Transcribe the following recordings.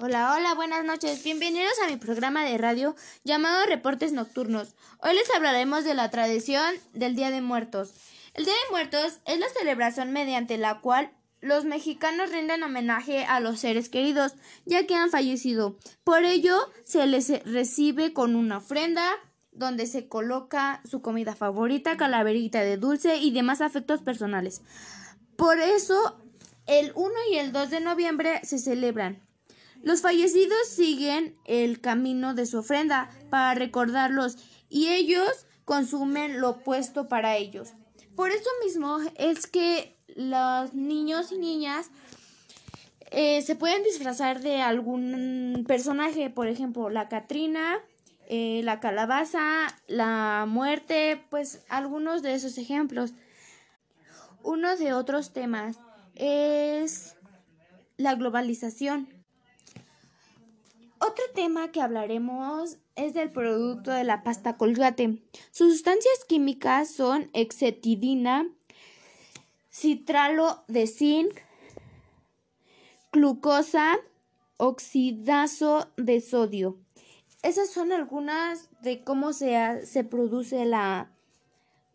Hola, hola, buenas noches. Bienvenidos a mi programa de radio llamado Reportes Nocturnos. Hoy les hablaremos de la tradición del Día de Muertos. El Día de Muertos es la celebración mediante la cual los mexicanos rinden homenaje a los seres queridos, ya que han fallecido. Por ello, se les recibe con una ofrenda donde se coloca su comida favorita, calaverita de dulce y demás afectos personales. Por eso, el 1 y el 2 de noviembre se celebran. Los fallecidos siguen el camino de su ofrenda para recordarlos y ellos consumen lo puesto para ellos. Por eso mismo es que los niños y niñas eh, se pueden disfrazar de algún personaje, por ejemplo, la Catrina, eh, la calabaza, la muerte, pues algunos de esos ejemplos. Uno de otros temas es la globalización. Otro tema que hablaremos es del producto de la pasta colgate. Sus sustancias químicas son exetidina, citralo de zinc, glucosa, oxidazo de sodio. Esas son algunas de cómo se, se produce la,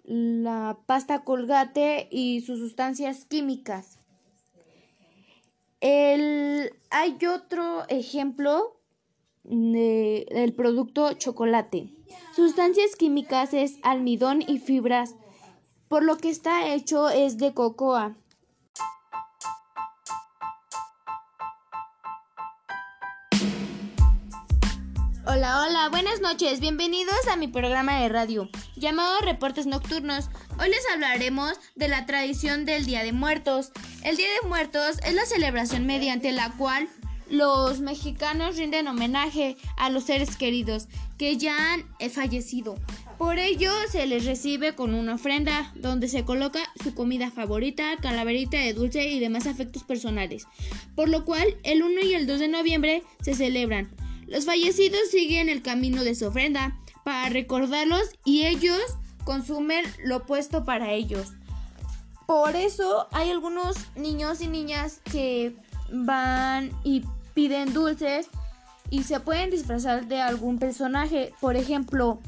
la pasta colgate y sus sustancias químicas. El, hay otro ejemplo del producto chocolate. Sustancias químicas es almidón y fibras, por lo que está hecho es de cocoa. Hola, hola, buenas noches, bienvenidos a mi programa de radio llamado Reportes Nocturnos. Hoy les hablaremos de la tradición del Día de Muertos. El Día de Muertos es la celebración mediante la cual los mexicanos rinden homenaje a los seres queridos que ya han fallecido. Por ello se les recibe con una ofrenda donde se coloca su comida favorita, calaverita de dulce y demás afectos personales. Por lo cual el 1 y el 2 de noviembre se celebran. Los fallecidos siguen el camino de su ofrenda para recordarlos y ellos consumen lo puesto para ellos. Por eso hay algunos niños y niñas que van y piden dulces y se pueden disfrazar de algún personaje, por ejemplo,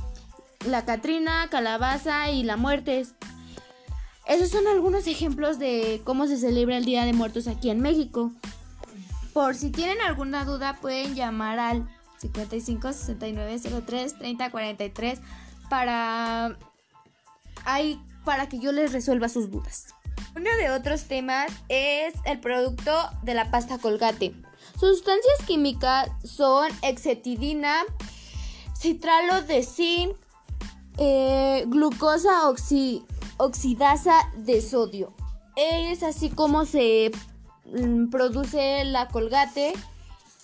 la Catrina, Calabaza y la Muerte. Esos son algunos ejemplos de cómo se celebra el Día de Muertos aquí en México. Por si tienen alguna duda pueden llamar al 55 69 03 30 43 para para que yo les resuelva sus dudas. Uno de otros temas es el producto de la pasta colgate. Sus sustancias químicas son exetidina, citralo de zinc, eh, glucosa oxidasa de sodio. Es así como se mm, produce la colgate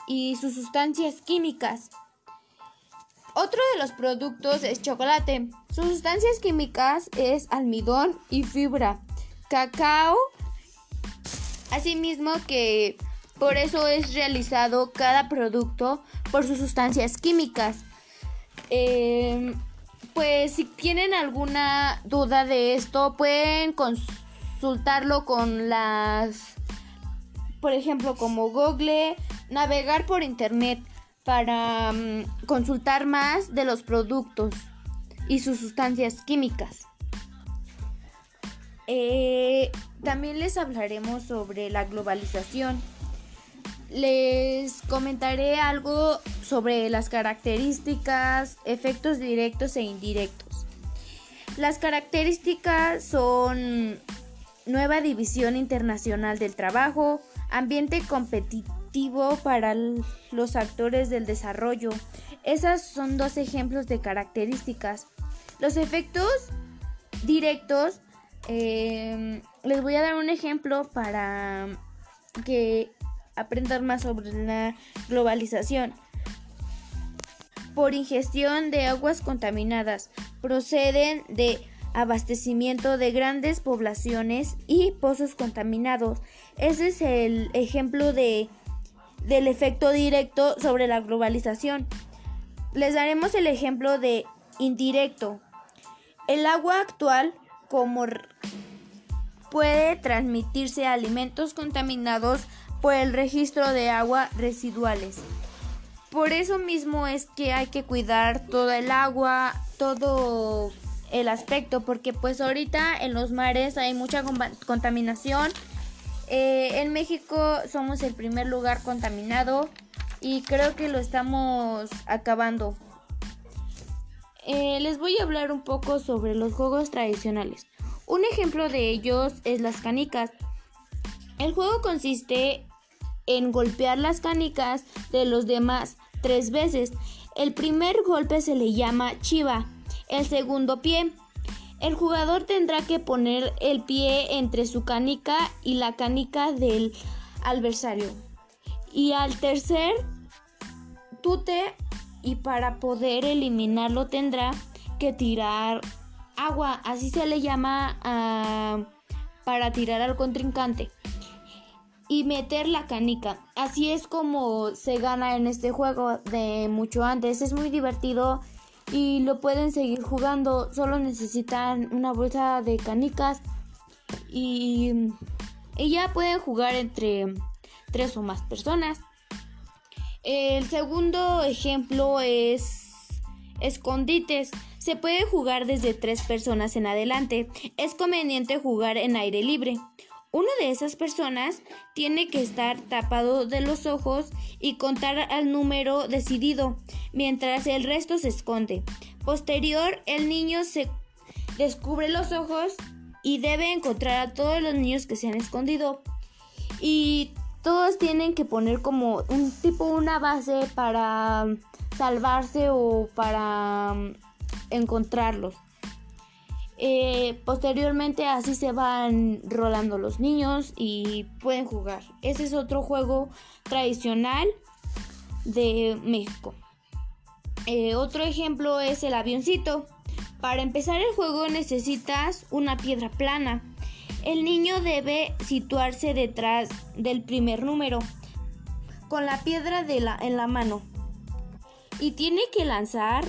y sus sustancias químicas. Otro de los productos es chocolate. Sus sustancias químicas es almidón y fibra, cacao, asimismo que por eso es realizado cada producto por sus sustancias químicas. Em, pues si tienen alguna duda de esto, pueden consultarlo con las, por ejemplo, como Google, navegar por internet para mm, consultar más de los productos y sus sustancias químicas. Eh, también les hablaremos sobre la globalización les comentaré algo sobre las características, efectos directos e indirectos. Las características son nueva división internacional del trabajo, ambiente competitivo para los actores del desarrollo. Esas son dos ejemplos de características. Los efectos directos, eh, les voy a dar un ejemplo para que aprender más sobre la globalización. Por ingestión de aguas contaminadas, proceden de abastecimiento de grandes poblaciones y pozos contaminados. Ese es el ejemplo de, del efecto directo sobre la globalización. Les daremos el ejemplo de indirecto. El agua actual como puede transmitirse alimentos contaminados por el registro de agua residuales. Por eso mismo es que hay que cuidar todo el agua, todo el aspecto, porque pues ahorita en los mares hay mucha contaminación. Eh, en México somos el primer lugar contaminado y creo que lo estamos acabando. Eh, les voy a hablar un poco sobre los juegos tradicionales. Un ejemplo de ellos es las canicas. El juego consiste en golpear las canicas de los demás tres veces. El primer golpe se le llama chiva, el segundo pie. El jugador tendrá que poner el pie entre su canica y la canica del adversario. Y al tercer tute y para poder eliminarlo tendrá que tirar agua, así se le llama ah, para tirar al contrincante y meter la canica. Así es como se gana en este juego de mucho antes. Es muy divertido y lo pueden seguir jugando. Solo necesitan una bolsa de canicas y, y ya pueden jugar entre tres o más personas. El segundo ejemplo es escondites. Se puede jugar desde tres personas en adelante. Es conveniente jugar en aire libre. Una de esas personas tiene que estar tapado de los ojos y contar al número decidido, mientras el resto se esconde. Posterior, el niño se descubre los ojos y debe encontrar a todos los niños que se han escondido. Y todos tienen que poner como un tipo una base para salvarse o para mm, encontrarlos. Eh, posteriormente así se van rolando los niños y pueden jugar. Ese es otro juego tradicional de México. Eh, otro ejemplo es el avioncito. Para empezar el juego necesitas una piedra plana el niño debe situarse detrás del primer número con la piedra de la, en la mano y tiene que lanzar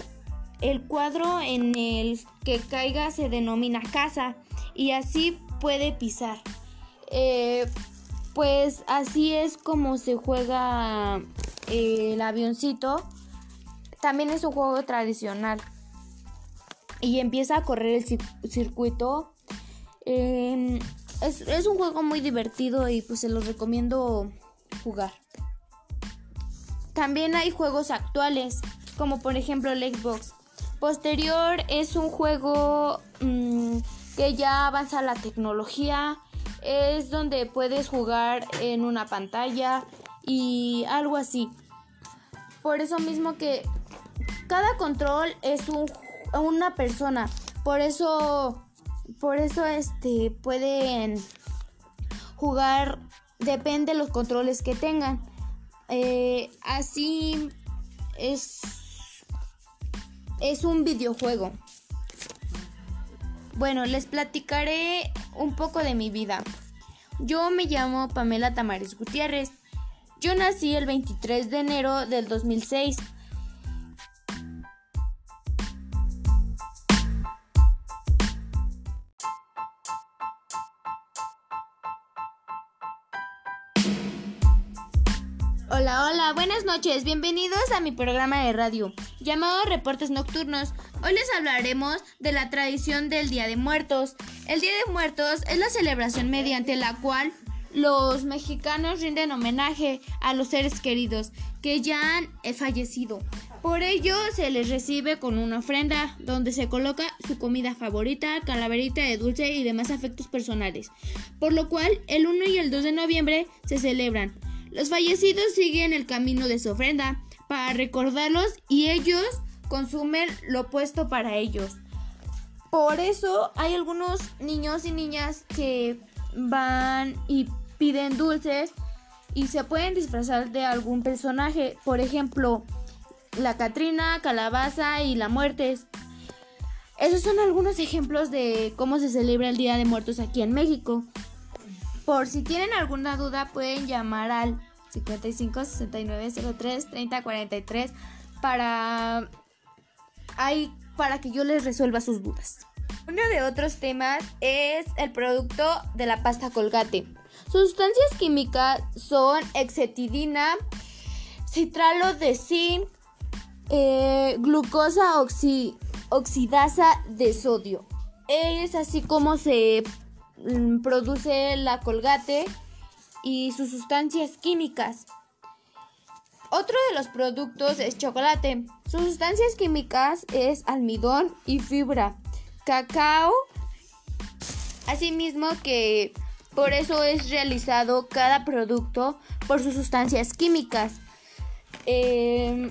el cuadro en el que caiga se denomina casa y así puede pisar. Eh, pues así es como se juega el avioncito. También es un juego tradicional. Y empieza a correr el circuito Em, es, un juego muy divertido y pues se los recomiendo jugar. También hay juegos actuales, como por ejemplo el Xbox. Posterior es un juego mm, que ya avanza la tecnología. Es donde puedes jugar en una pantalla y algo así. Por eso mismo que cada control es un, una persona. Por eso por eso este pueden jugar, depende de los controles que tengan. Eh, así es, es un videojuego. Bueno, les platicaré un poco de mi vida. Yo me llamo Pamela Tamares Gutiérrez. Yo nací el 23 de enero del 2006. Hola, hola, buenas noches, bienvenidos a mi programa de radio llamado Reportes Nocturnos. Hoy les hablaremos de la tradición del Día de Muertos. El Día de Muertos es la celebración mediante la cual los mexicanos rinden homenaje a los seres queridos que ya han fallecido. Por ello se les recibe con una ofrenda donde se coloca su comida favorita, calaverita de dulce y demás afectos personales. Por lo cual el 1 y el 2 de noviembre se celebran. Los fallecidos siguen el camino de su ofrenda para recordarlos y ellos consumen lo puesto para ellos. Por eso hay algunos niños y niñas que van y piden dulces y se pueden disfrazar de algún personaje. Por ejemplo, la Catrina, Calabaza y la Muerte. Esos son algunos ejemplos de cómo se celebra el Día de Muertos aquí en México. Por si tienen alguna duda pueden llamar al 55 69 03 30 43 para hay para que yo les resuelva sus dudas. Uno de otros temas es el producto de la pasta Colgate. Sus sustancias químicas son exetidina, citralo de zinc, eh, glucosa oxidasa de sodio. Es así como se produce la colgate y sus sustancias químicas. Otro de los productos es chocolate. Sus sustancias químicas es almidón y fibra, cacao, asimismo que por eso es realizado cada producto por sus sustancias químicas. Em,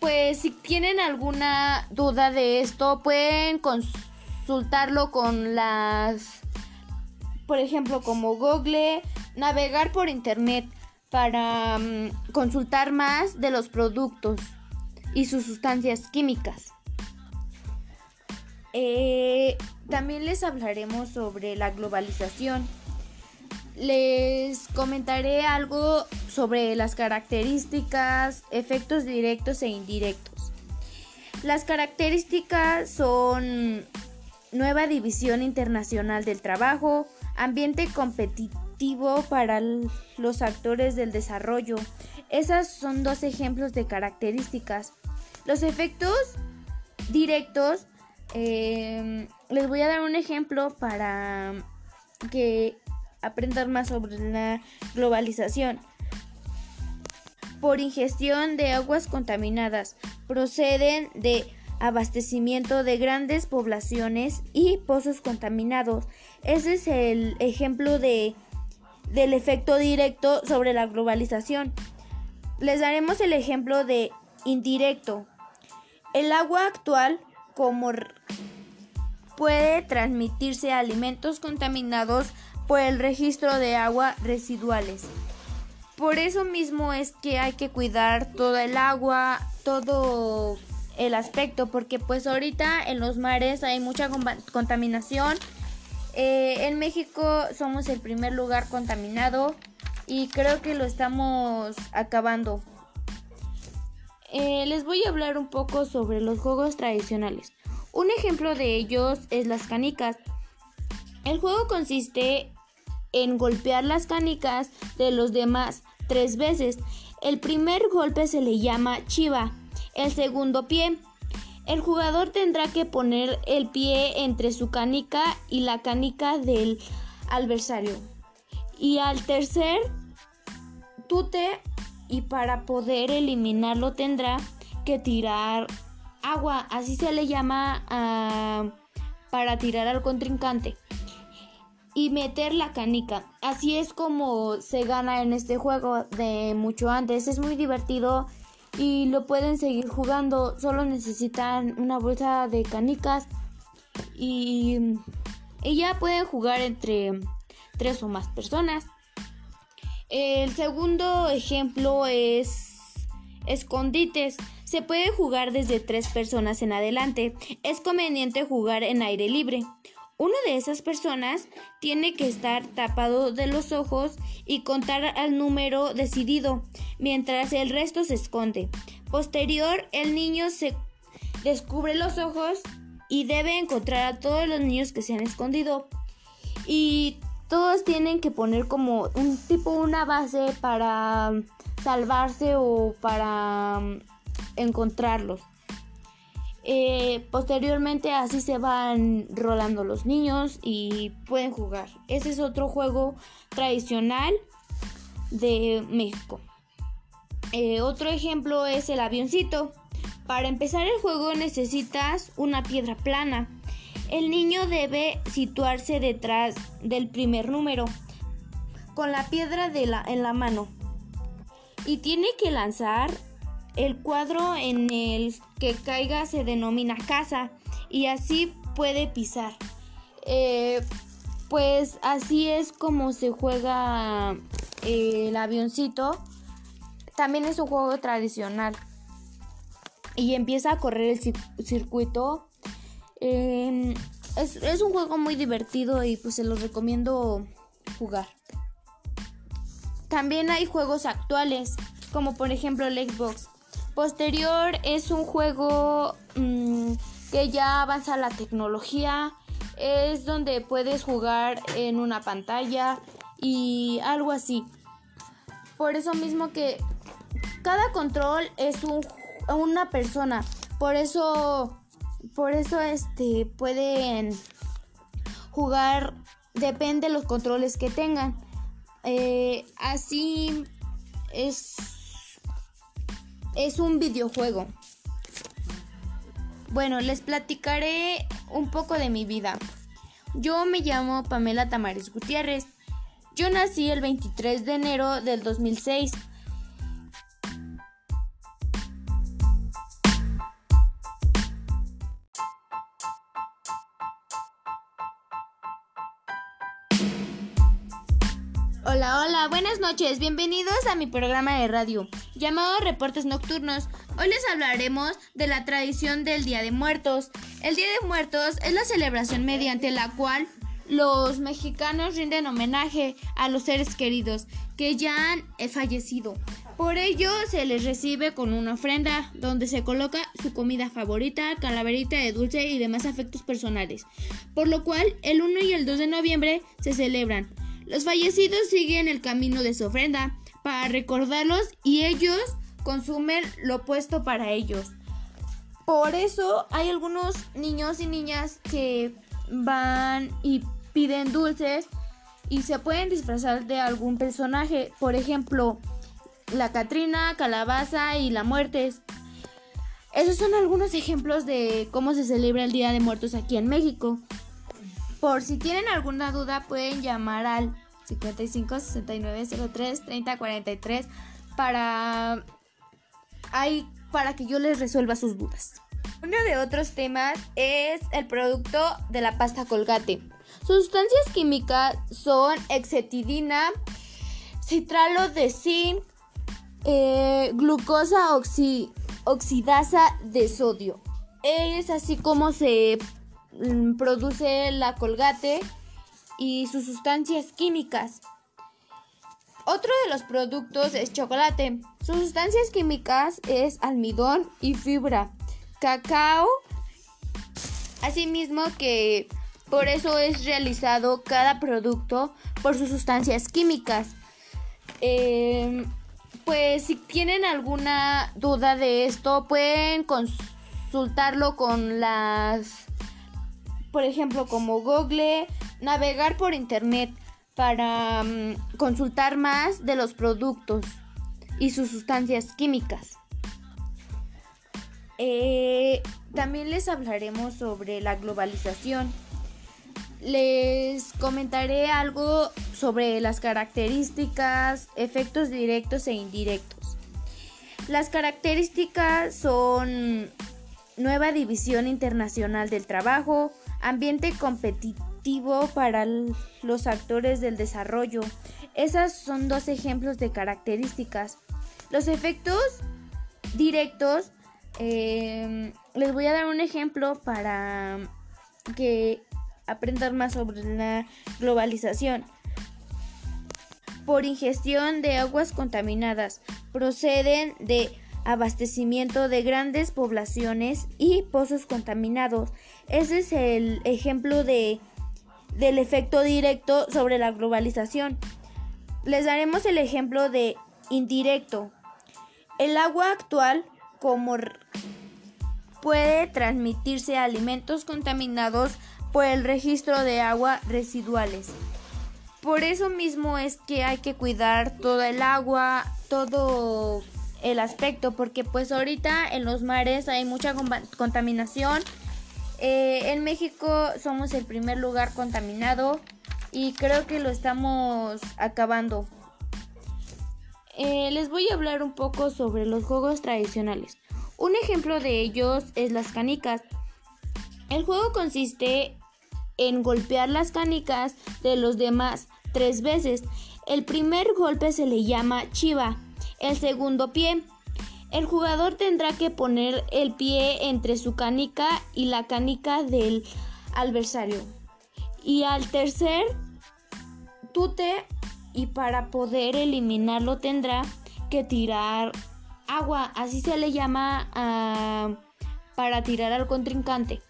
pues si tienen alguna duda de esto, pueden consultarlo con las, por ejemplo, como Google, navegar por internet para mm, consultar más de los productos y sus sustancias químicas. Eh, también les hablaremos sobre la globalización. Les comentaré algo sobre las características, efectos directos e indirectos. Las características son nueva división internacional del trabajo, ambiente competitivo, para los actores del desarrollo. Esas son dos ejemplos de características. Los efectos directos, em, les voy a dar un ejemplo para que aprendan más sobre la globalización. Por ingestión de aguas contaminadas, proceden de abastecimiento de grandes poblaciones y pozos contaminados. Ese es el ejemplo de del efecto directo sobre la globalización. Les daremos el ejemplo de indirecto. El agua actual como puede transmitirse a alimentos contaminados por el registro de agua residuales. Por eso mismo es que hay que cuidar toda el agua, todo el aspecto, porque pues ahorita en los mares hay mucha contaminación eh, en México somos el primer lugar contaminado y creo que lo estamos acabando. Eh, les voy a hablar un poco sobre los juegos tradicionales. Un ejemplo de ellos es las canicas. El juego consiste en golpear las canicas de los demás tres veces. El primer golpe se le llama chiva, el segundo pie, el jugador tendrá que poner el pie entre su canica y la canica del adversario. Y al tercer tute y para poder eliminarlo tendrá que tirar agua, así se le llama ah, para tirar al contrincante y meter la canica. Así es como se gana en este juego de mucho antes. Es muy divertido y lo pueden seguir jugando. Solo necesitan una bolsa de canicas y, ya pueden jugar entre tres o más personas. El segundo ejemplo es escondites. Se puede jugar desde tres personas en adelante. Es conveniente jugar en aire libre. Una de esas personas tiene que estar tapado de los ojos y contar al número decidido, mientras el resto se esconde. Posterior, el niño se descubre los ojos y debe encontrar a todos los niños que se han escondido. Y todos tienen que poner como un tipo una base para salvarse o para mm, encontrarlos. Eh, posteriormente así se van rolando los niños y pueden jugar. Ese es otro juego tradicional de México. Eh, otro ejemplo es el avioncito. Para empezar el juego necesitas una piedra plana. El niño debe situarse detrás del primer número con la piedra de la, en la mano y tiene que lanzar el cuadro en el que caiga se denomina casa y así puede pisar. Eh, pues así es como se juega eh, el avioncito. También es un juego tradicional. Y empieza a correr el circuito. Em, es, es un juego muy divertido y pues se los recomiendo jugar. También hay juegos actuales, como por ejemplo el Xbox. Posterior es un juego mm, que ya avanza la tecnología. Es donde puedes jugar en una pantalla y algo así. Por eso mismo que cada control es un, una persona. Por eso, por eso este, pueden jugar, depende de los controles que tengan. Eh, así es, es un videojuego. Bueno, les platicaré un poco de mi vida. Yo me llamo Pamela Tamares Gutiérrez. Yo nací el 23 de enero del 2006. Hola, buenas noches, bienvenidos a mi programa de radio llamado Reportes Nocturnos. Hoy les hablaremos de la tradición del Día de Muertos. El Día de Muertos es la celebración mediante la cual los mexicanos rinden homenaje a los seres queridos que ya han fallecido. Por ello se les recibe con una ofrenda donde se coloca su comida favorita, calaverita de dulce y demás afectos personales. Por lo cual el 1 y el 2 de noviembre se celebran. Los fallecidos siguen el camino de su ofrenda para recordarlos y ellos consumen lo puesto para ellos. Por eso hay algunos niños y niñas que van y piden dulces y se pueden disfrazar de algún personaje. Por ejemplo, la Catrina, Calabaza y la Muerte. Esos son algunos ejemplos de cómo se celebra el Día de Muertos aquí en México. Por si tienen alguna duda pueden llamar al 55 69 03 30 43 para ahí para que yo les resuelva sus dudas. Uno de otros temas es el producto de la pasta colgate. Sus sustancias químicas son exetidina, citralo de zinc, eh, glucosa oxidasa de sodio. Es así como se mm, produce la colgate y sus sustancias químicas. Otro de los productos es chocolate. Sus sustancias químicas es almidón y fibra, cacao, asimismo que por eso es realizado cada producto por sus sustancias químicas. Em, pues si tienen alguna duda de esto pueden consultarlo con las, por ejemplo, como Google, navegar por internet para mm, consultar más de los productos y sus sustancias químicas. Eh, también les hablaremos sobre la globalización. Les comentaré algo sobre las características, efectos directos e indirectos. Las características son nueva división internacional del trabajo, ambiente competitivo, para los actores del desarrollo. Esas son dos ejemplos de características. Los efectos directos, em, les voy a dar un ejemplo para que aprendan más sobre la globalización. Por ingestión de aguas contaminadas, proceden de abastecimiento de grandes poblaciones y pozos contaminados. Ese es el ejemplo de del efecto directo sobre la globalización. Les daremos el ejemplo de indirecto. El agua actual como puede transmitirse a alimentos contaminados por el registro de agua residuales. Por eso mismo es que hay que cuidar todo el agua, todo el aspecto, porque pues ahorita en los mares hay mucha contaminación eh, en México somos el primer lugar contaminado y creo que lo estamos acabando. Eh, les voy a hablar un poco sobre los juegos tradicionales. Un ejemplo de ellos es las canicas. El juego consiste en golpear las canicas de los demás tres veces. El primer golpe se le llama chiva, el segundo pie, el jugador tendrá que poner el pie entre su canica y la canica del adversario. Y al tercer tute y para poder eliminarlo tendrá que tirar agua, así se le llama ah, para tirar al contrincante.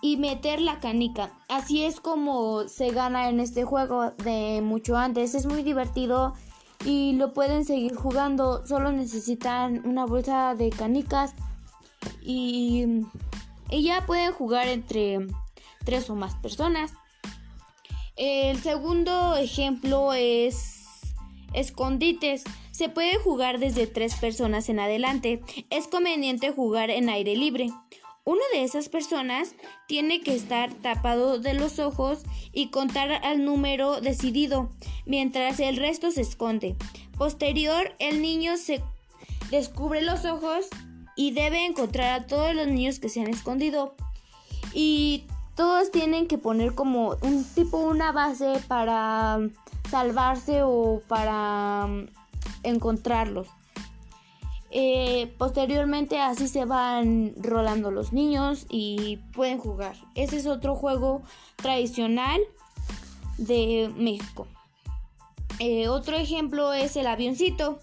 y meter la canica. Así es como se gana en este juego de mucho antes. Es muy divertido y lo pueden seguir jugando. Solo necesitan una bolsa de canicas y, y ya pueden jugar entre tres o más personas. El segundo ejemplo es escondites. Se puede jugar desde tres personas en adelante. Es conveniente jugar en aire libre. Una de esas personas tiene que estar tapado de los ojos y contar al número decidido, mientras el resto se esconde. Posterior, el niño se descubre los ojos y debe encontrar a todos los niños que se han escondido. Y todos tienen que poner como un tipo una base para salvarse o para mm, encontrarlos. Eh, posteriormente así se van rolando los niños y pueden jugar. Ese es otro juego tradicional de México. Eh, otro ejemplo es el avioncito.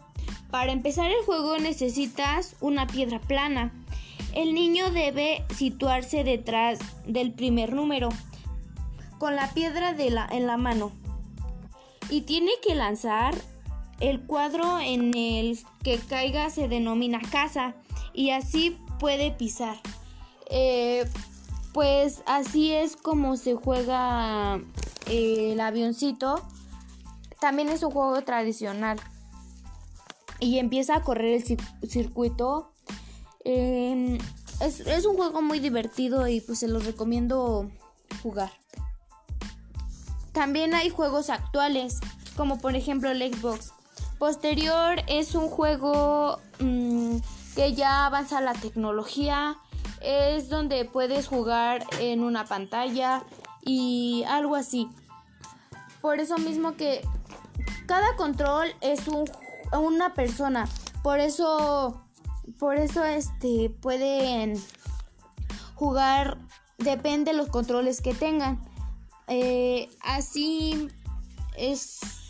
Para empezar el juego necesitas una piedra plana. El niño debe situarse detrás del primer número con la piedra en la mano y tiene que lanzar el cuadro en el que caiga se denomina casa y así puede pisar. Eh, pues así es como se juega eh, el avioncito. También es un juego tradicional. Y empieza a correr el circuito. Em, es, es, un juego muy divertido y pues se los recomiendo jugar. También hay juegos actuales, como por ejemplo el Xbox. Posterior es un juego mm, que ya avanza la tecnología. Es donde puedes jugar en una pantalla y algo así. Por eso mismo que cada control es un, una persona. Por eso, por eso este pueden jugar. Depende de los controles que tengan. Eh, así es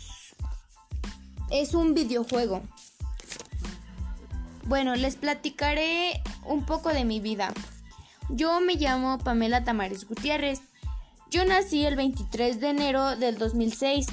es un videojuego. Bueno, les platicaré un poco de mi vida. Yo me llamo Pamela Tamares Gutiérrez. Yo nací el 23 de enero del 2006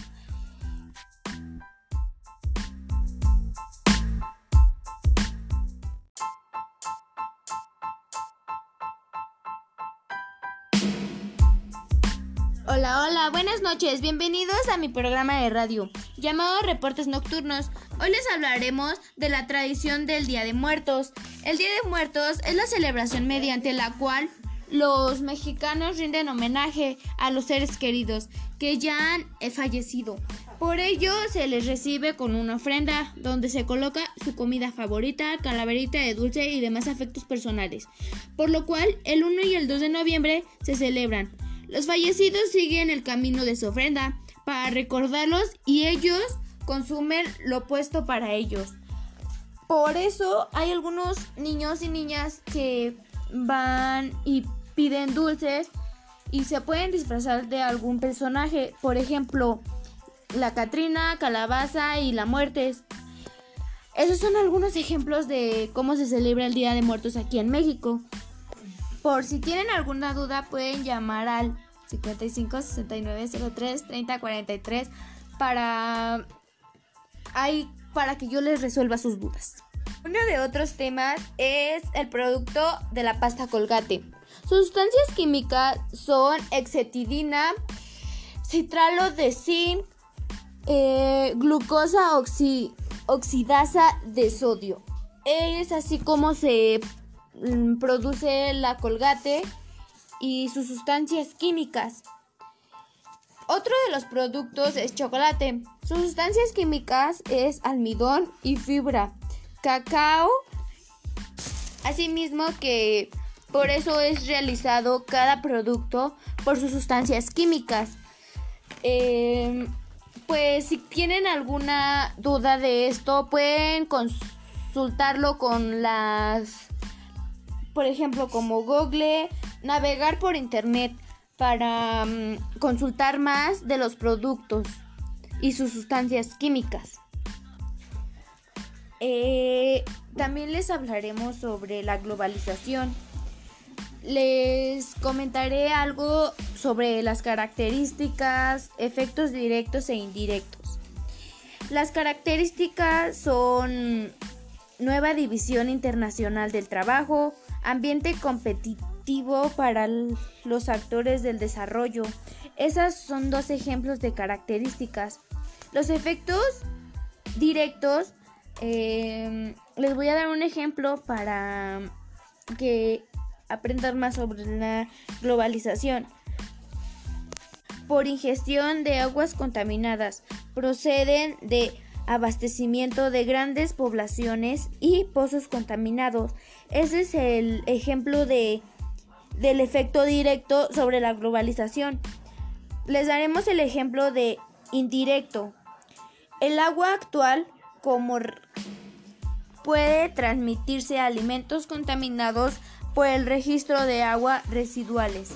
Hola, hola, buenas noches, bienvenidos a mi programa de radio llamado Reportes Nocturnos. Hoy les hablaremos de la tradición del Día de Muertos. El Día de Muertos es la celebración mediante la cual los mexicanos rinden homenaje a los seres queridos que ya han fallecido. Por ello se les recibe con una ofrenda donde se coloca su comida favorita, calaverita de dulce y demás afectos personales. Por lo cual el 1 y el 2 de noviembre se celebran. Los fallecidos siguen el camino de su ofrenda para recordarlos y ellos consumen lo puesto para ellos. Por eso hay algunos niños y niñas que van y piden dulces y se pueden disfrazar de algún personaje. Por ejemplo, la Catrina, Calabaza y la Muerte. Esos son algunos ejemplos de cómo se celebra el Día de Muertos aquí en México. Por si tienen alguna duda pueden llamar al 55 69 03 30 43 para hay para que yo les resuelva sus dudas. Uno de otros temas es el producto de la pasta Colgate. Sus sustancias químicas son exetidina, citralo de zinc, eh, glucosa oxidasa de sodio. Es así como se produce la colgate y sus sustancias químicas. Otro de los productos es chocolate. Sus sustancias químicas es almidón y fibra, cacao, asimismo que por eso es realizado cada producto por sus sustancias químicas. Em, pues si tienen alguna duda de esto pueden consultarlo con las por ejemplo, como Google, navegar por Internet para mm, consultar más de los productos y sus sustancias químicas. Eh, también les hablaremos sobre la globalización. les comentaré algo sobre las características, efectos directos e indirectos. Las características son nueva división internacional del trabajo, ambiente competitivo para los actores del desarrollo. Esas son dos ejemplos de características. Los efectos directos, eh, les voy a dar un ejemplo para que aprendan más sobre la globalización. Por ingestión de aguas contaminadas, proceden de abastecimiento de grandes poblaciones y pozos contaminados. Ese es el ejemplo de, del efecto directo sobre la globalización. Les daremos el ejemplo de indirecto. El agua actual como puede transmitirse a alimentos contaminados por el registro de agua residuales.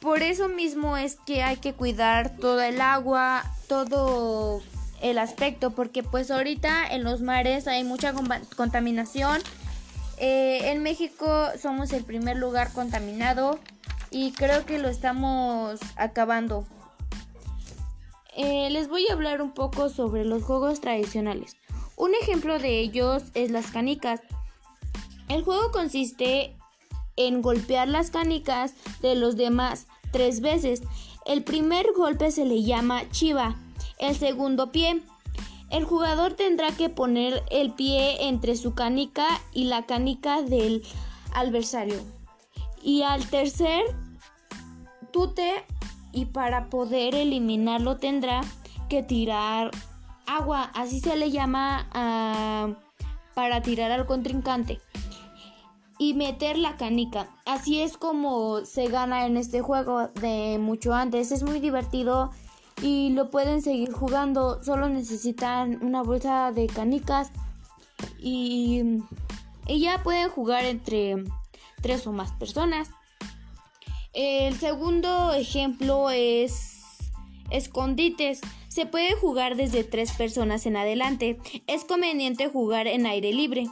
Por eso mismo es que hay que cuidar toda el agua, todo el aspecto, porque pues ahorita en los mares hay mucha contaminación. Eh, en México somos el primer lugar contaminado y creo que lo estamos acabando. Eh, les voy a hablar un poco sobre los juegos tradicionales. Un ejemplo de ellos es las canicas. El juego consiste en golpear las canicas de los demás tres veces. El primer golpe se le llama chiva, el segundo pie. El jugador tendrá que poner el pie entre su canica y la canica del adversario. Y al tercer tute y para poder eliminarlo tendrá que tirar agua, así se le llama ah, para tirar al contrincante y meter la canica. Así es como se gana en este juego de mucho antes. Es muy divertido y lo pueden seguir jugando. Solo necesitan una bolsa de canicas y, ya pueden jugar entre tres o más personas. El segundo ejemplo es escondites. Se puede jugar desde tres personas en adelante. Es conveniente jugar en aire libre.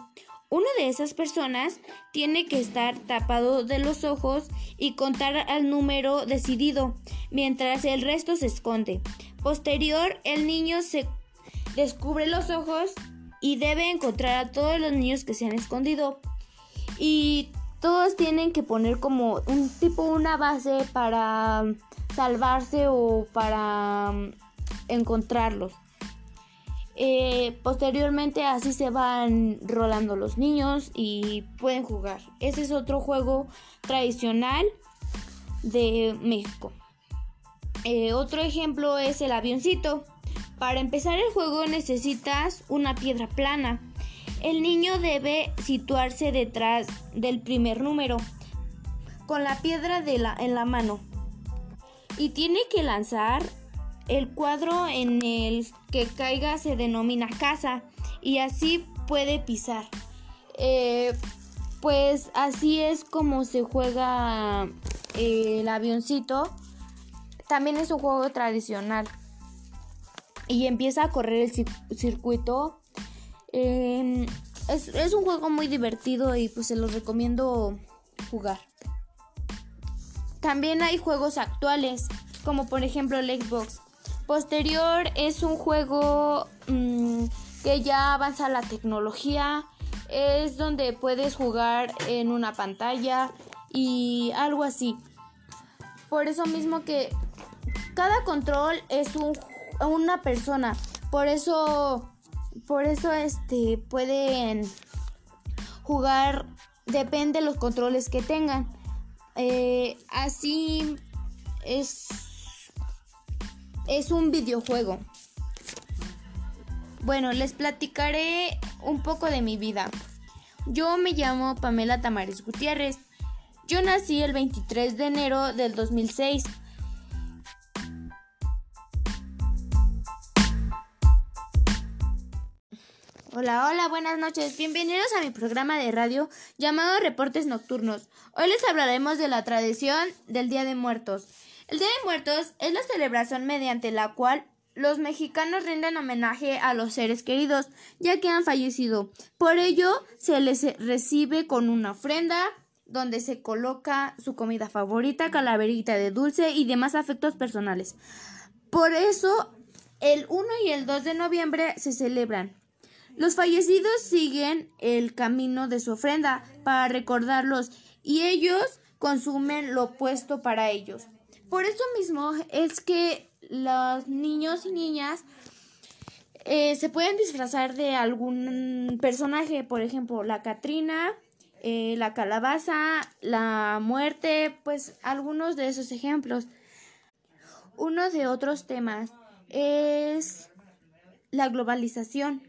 Una de esas personas tiene que estar tapado de los ojos y contar al número decidido, mientras el resto se esconde. Posterior, el niño se descubre los ojos y debe encontrar a todos los niños que se han escondido. Y todos tienen que poner como un tipo una base para salvarse o para encontrarlos. Eh, posteriormente así se van rolando los niños y pueden jugar. Ese es otro juego tradicional de México. Eh, otro ejemplo es el avioncito. Para empezar el juego necesitas una piedra plana. El niño debe situarse detrás del primer número con la piedra de la, en la mano y tiene que lanzar el cuadro en el que caiga se denomina casa y así puede pisar. Eh, pues así es como se juega eh, el avioncito. También es un juego tradicional. Y empieza a correr el circuito. Em, es, es un juego muy divertido y pues se los recomiendo jugar. También hay juegos actuales, como por ejemplo el Xbox. Posterior es un juego mm, que ya avanza la tecnología. Es donde puedes jugar en una pantalla y algo así. Por eso mismo que cada control es un, una persona. Por eso, por eso este pueden jugar. Depende de los controles que tengan. Eh, así es es un videojuego. Bueno, les platicaré un poco de mi vida. Yo me llamo Pamela Tamares Gutiérrez. Yo nací el 23 de enero del 2006. Hola, hola, buenas noches. Bienvenidos a mi programa de radio llamado Reportes Nocturnos. Hoy les hablaremos de la tradición del Día de Muertos. El Día de Muertos es la celebración mediante la cual los mexicanos rinden homenaje a los seres queridos ya que han fallecido. Por ello se les recibe con una ofrenda donde se coloca su comida favorita, calaverita de dulce y demás afectos personales. Por eso, el 1 y el 2 de noviembre se celebran. Los fallecidos siguen el camino de su ofrenda para recordarlos y ellos consumen lo puesto para ellos. Por eso mismo es que los niños y niñas eh, se pueden disfrazar de algún personaje, por ejemplo, la Catrina, eh, la calabaza, la muerte, pues algunos de esos ejemplos. Uno de otros temas es la globalización.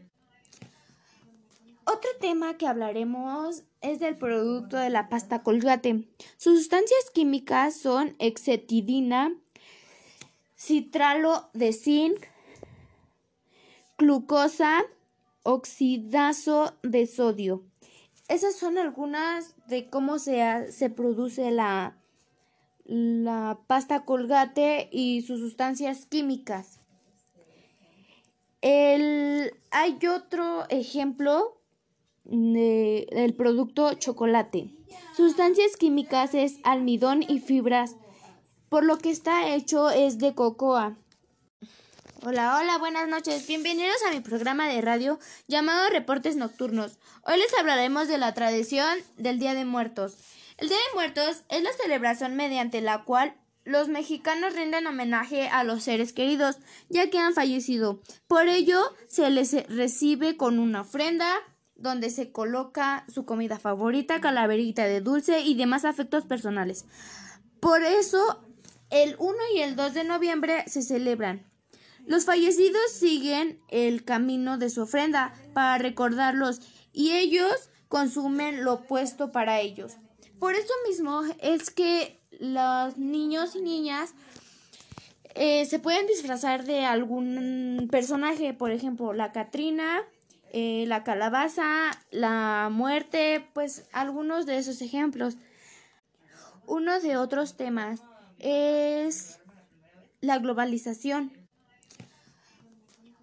Otro tema que hablaremos es del producto de la pasta colgate. Sus sustancias químicas son exetidina, citralo de zinc, glucosa, oxidazo de sodio. Esas son algunas de cómo se, se produce la, la pasta colgate y sus sustancias químicas. El, hay otro ejemplo del producto chocolate. Sustancias químicas es almidón y fibras, por lo que está hecho es de cocoa. Hola, hola, buenas noches. Bienvenidos a mi programa de radio llamado Reportes Nocturnos. Hoy les hablaremos de la tradición del Día de Muertos. El Día de Muertos es la celebración mediante la cual los mexicanos rinden homenaje a los seres queridos, ya que han fallecido. Por ello, se les recibe con una ofrenda donde se coloca su comida favorita, calaverita de dulce y demás afectos personales. Por eso, el 1 y el 2 de noviembre se celebran. Los fallecidos siguen el camino de su ofrenda para recordarlos y ellos consumen lo puesto para ellos. Por eso mismo es que los niños y niñas eh, se pueden disfrazar de algún personaje, por ejemplo, la Catrina, eh, la calabaza, la muerte, pues algunos de esos ejemplos. Uno de otros temas es la globalización.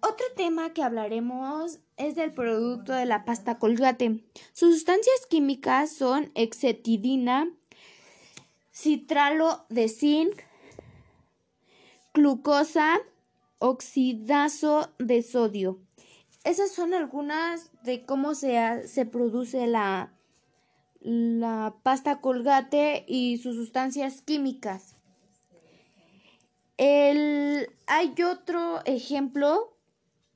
Otro tema que hablaremos es del producto de la pasta colgate. Sus sustancias químicas son exetidina, citralo de zinc, glucosa, oxidazo de sodio. Esas son algunas de cómo se, se produce la, la pasta colgate y sus sustancias químicas. El, hay otro ejemplo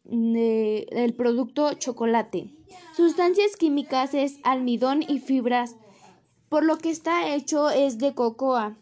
del producto chocolate. Sustancias químicas es almidón y fibras, por lo que está hecho es de cocoa.